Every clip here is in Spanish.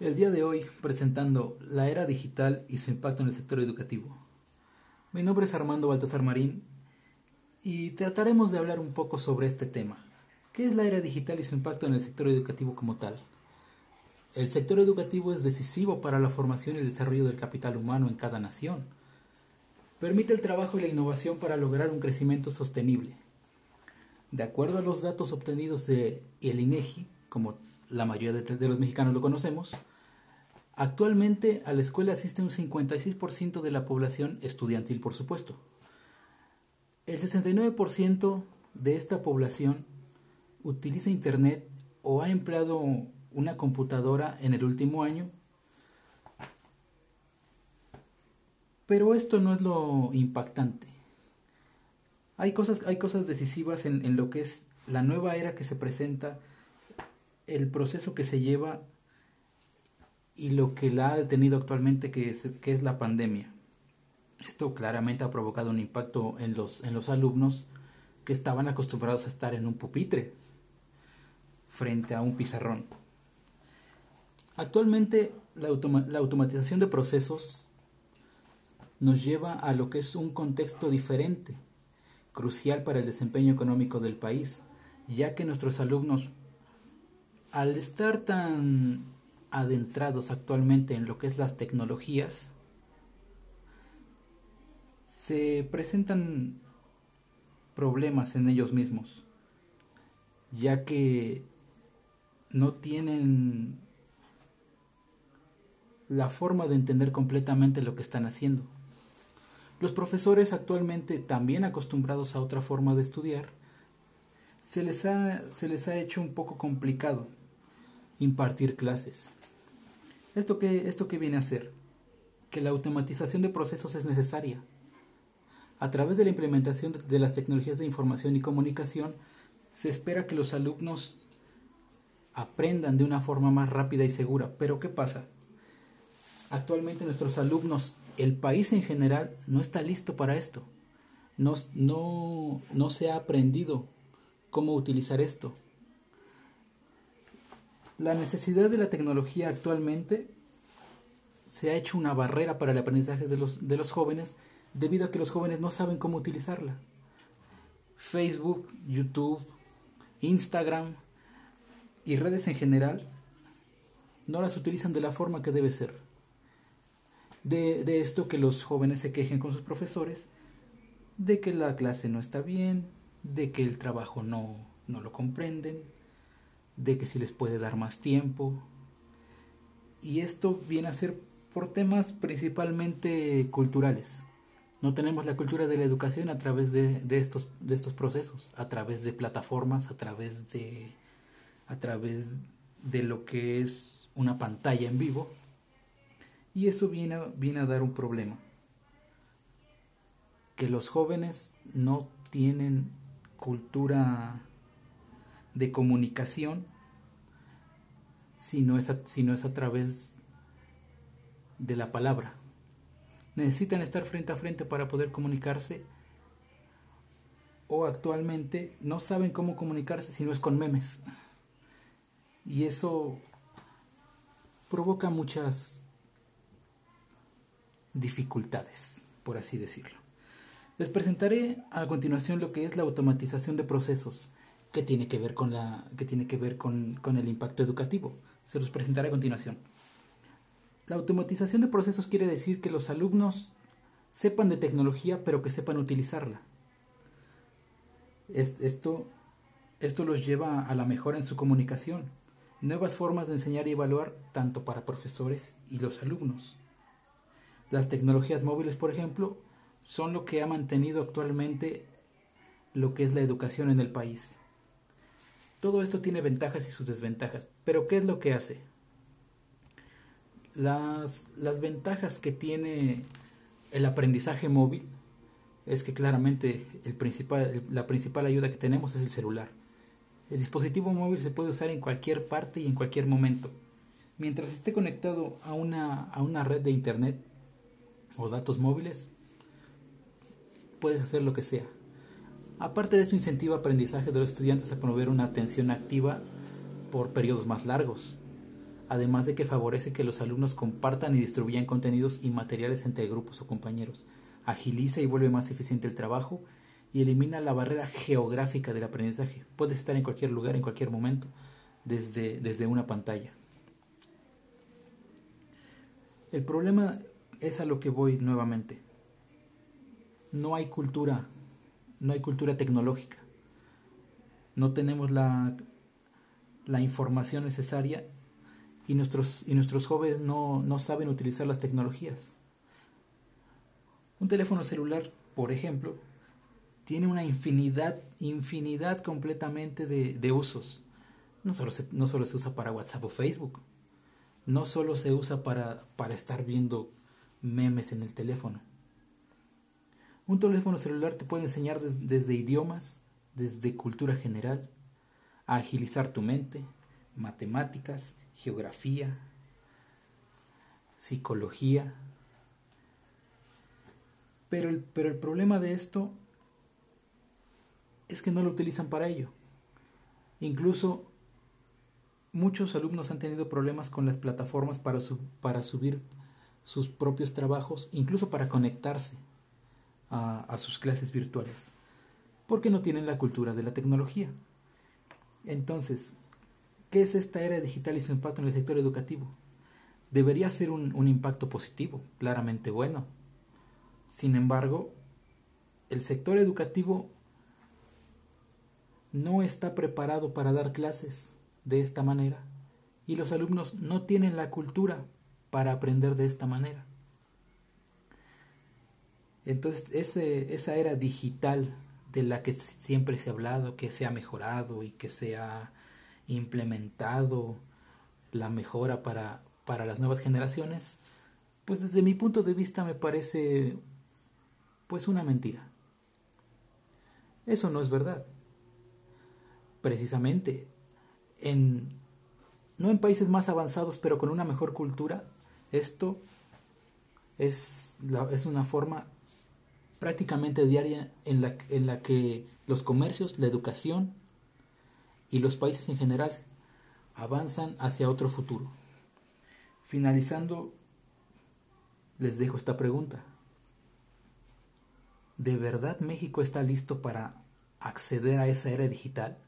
El día de hoy presentando la era digital y su impacto en el sector educativo. Mi nombre es Armando Baltasar Marín y trataremos de hablar un poco sobre este tema. ¿Qué es la era digital y su impacto en el sector educativo como tal? El sector educativo es decisivo para la formación y el desarrollo del capital humano en cada nación. Permite el trabajo y la innovación para lograr un crecimiento sostenible. De acuerdo a los datos obtenidos de el INEGI, como la mayoría de, los mexicanos lo conocemos, actualmente a la escuela asiste un 56% de la población estudiantil, por supuesto. El 69% de esta población utiliza Internet o ha empleado una computadora en el último año. Pero esto no es lo impactante. Hay cosas, hay cosas decisivas en, en lo que es la nueva era que se presenta el proceso que se lleva y lo que la ha detenido actualmente, que es, que es la pandemia. Esto claramente ha provocado un impacto en los, en los alumnos que estaban acostumbrados a estar en un pupitre frente a un pizarrón. Actualmente la, la automatización de procesos nos lleva a lo que es un contexto diferente, crucial para el desempeño económico del país, ya que nuestros alumnos al estar tan adentrados actualmente en lo que es las tecnologías, se presentan problemas en ellos mismos, ya que no tienen la forma de entender completamente lo que están haciendo. Los profesores actualmente, también acostumbrados a otra forma de estudiar, se les ha, se les ha hecho un poco complicado impartir clases. ¿Esto qué, ¿Esto qué viene a ser? Que la automatización de procesos es necesaria. A través de la implementación de las tecnologías de información y comunicación, se espera que los alumnos aprendan de una forma más rápida y segura. Pero ¿qué pasa? Actualmente nuestros alumnos, el país en general, no está listo para esto. No, no, no se ha aprendido cómo utilizar esto. La necesidad de la tecnología actualmente se ha hecho una barrera para el aprendizaje de los, de los jóvenes debido a que los jóvenes no saben cómo utilizarla. Facebook, YouTube, Instagram y redes en general no las utilizan de la forma que debe ser. De, de, esto que los jóvenes se quejen con sus profesores, de que la clase no está bien, de que el trabajo no, no lo comprenden, de que si les puede dar más tiempo. Y esto viene a ser por temas principalmente culturales. No tenemos la cultura de la educación a través de, estos, de estos procesos, a través de plataformas, a través de, a través de lo que es una pantalla en vivo. Y eso viene, viene a dar un problema. Que los jóvenes no tienen cultura de comunicación si no, es a, es a través de la palabra. Necesitan estar frente a frente para poder comunicarse o actualmente no saben cómo comunicarse si no es con memes. Y eso provoca muchas dificultades, por así decirlo. Les presentaré a continuación lo que es la automatización de procesos que tiene que ver con, la, que tiene que ver con, con el impacto educativo. Se los presentaré a continuación. La automatización de procesos quiere decir que los alumnos sepan de tecnología pero que sepan utilizarla. Esto, esto los lleva a la mejora en su comunicación, nuevas formas de enseñar y evaluar tanto para profesores y los alumnos. Las tecnologías móviles, por ejemplo, son lo que ha mantenido actualmente lo que es la educación en el país. Todo esto tiene ventajas y sus desventajas, pero ¿qué es lo que hace? Las, las ventajas que tiene el aprendizaje móvil es que claramente el principal, la principal ayuda que tenemos es el celular. El dispositivo móvil se puede usar en cualquier parte y en cualquier momento. Mientras esté conectado a una, a una red de internet o datos móviles, puedes hacer lo que sea. Aparte de esto, incentiva aprendizaje de los estudiantes a promover una atención activa por periodos más largos. además de que favorece que los alumnos compartan y distribuyan contenidos y materiales entre grupos o compañeros, agiliza y vuelve más eficiente el trabajo y elimina la barrera geográfica del aprendizaje. Puedes estar en cualquier lugar, en cualquier momento, desde, desde una pantalla. El problema es a lo que voy nuevamente. No hay cultura, no hay cultura tecnológica. No tenemos la, la información necesaria y nuestros, y nuestros jóvenes no, no saben utilizar las tecnologías. Un teléfono celular, por ejemplo, tiene una infinidad, infinidad completamente de, de usos. No solo, se, no solo se usa para WhatsApp o Facebook, no solo se usa para, para estar viendo memes en el teléfono. Un teléfono celular te puede enseñar desde idiomas, desde cultura general, a agilizar tu mente, matemáticas, geografía, psicología. Pero el, pero el problema de esto es que no lo utilizan para ello. Incluso muchos alumnos han tenido problemas con las plataformas para, para subir sus propios trabajos, incluso para conectarse a, sus clases virtuales, porque no tienen la cultura de la tecnología. Entonces, ¿qué es esta era digital y su impacto en el sector educativo? Debería ser un impacto positivo, claramente bueno. Sin embargo, el sector educativo no está preparado para dar clases de esta manera y los alumnos no tienen la cultura para aprender de esta manera. Entonces, ese, esa era digital de la que siempre se ha hablado, que se ha mejorado y que se ha implementado la mejora para, para las nuevas generaciones, pues desde mi punto de vista me parece pues una mentira. Eso no es verdad precisamente en no en países más avanzados pero con una mejor cultura esto es, es una forma prácticamente diaria en la, en la que los comercios, la educación y los países en general avanzan hacia otro futuro. Finalizando, les dejo esta pregunta. ¿De verdad México está listo para acceder a esa era digital?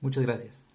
Muchas gracias.